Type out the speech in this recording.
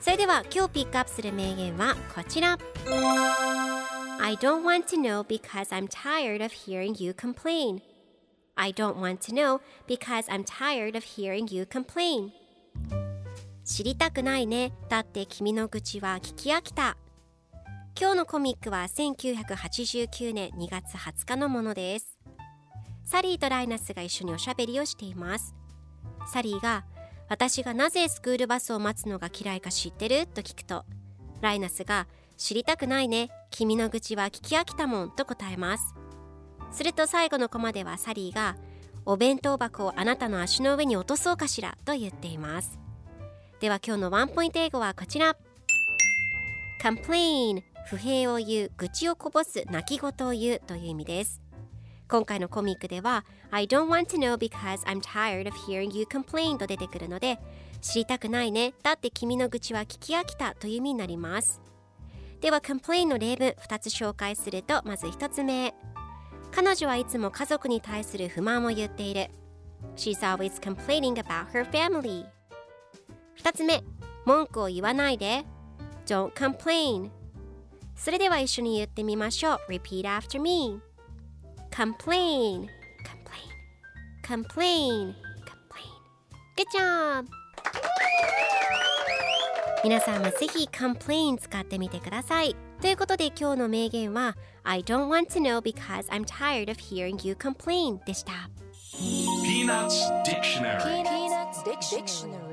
それでは今日ピックアップする名言はこちら I don't want to know because I'm tired of hearing you complain I don't want to know because I'm tired of hearing you complain 知りたくないねだって君の愚痴は聞き飽きた今日のコミックは1989年2月20日のものですサリーとライナスが一緒におしゃべりをしていますサリーが私がなぜスクールバスを待つのが嫌いか知ってる？と聞くとライナスが知りたくないね。君の愚痴は聞き飽きたもんと答えます。すると最後のコマではサリーがお弁当箱をあなたの足の上に落とそうかしら？と言っています。では今日のワンポイント英語はこちら complain 不平を言う愚痴をこぼす泣き言を言うという意味です。今回のコミックでは I don't want to know because I'm tired of hearing you complain と出てくるので知りたくないねだって君の愚痴は聞き飽きたという意味になりますでは complain の例文2つ紹介するとまず1つ目彼女はいつも家族に対する不満を言っている She's always complaining about her family 2つ目文句を言わないで Don't complain それでは一緒に言ってみましょう Repeat after me Complain Complain Complain Complain Good job 皆さんもぜひ complain 使ってみてくださいということで今日の名言は I don't want to know because I'm tired of hearing you complain でした Peanuts Dictionary Peanuts Dictionary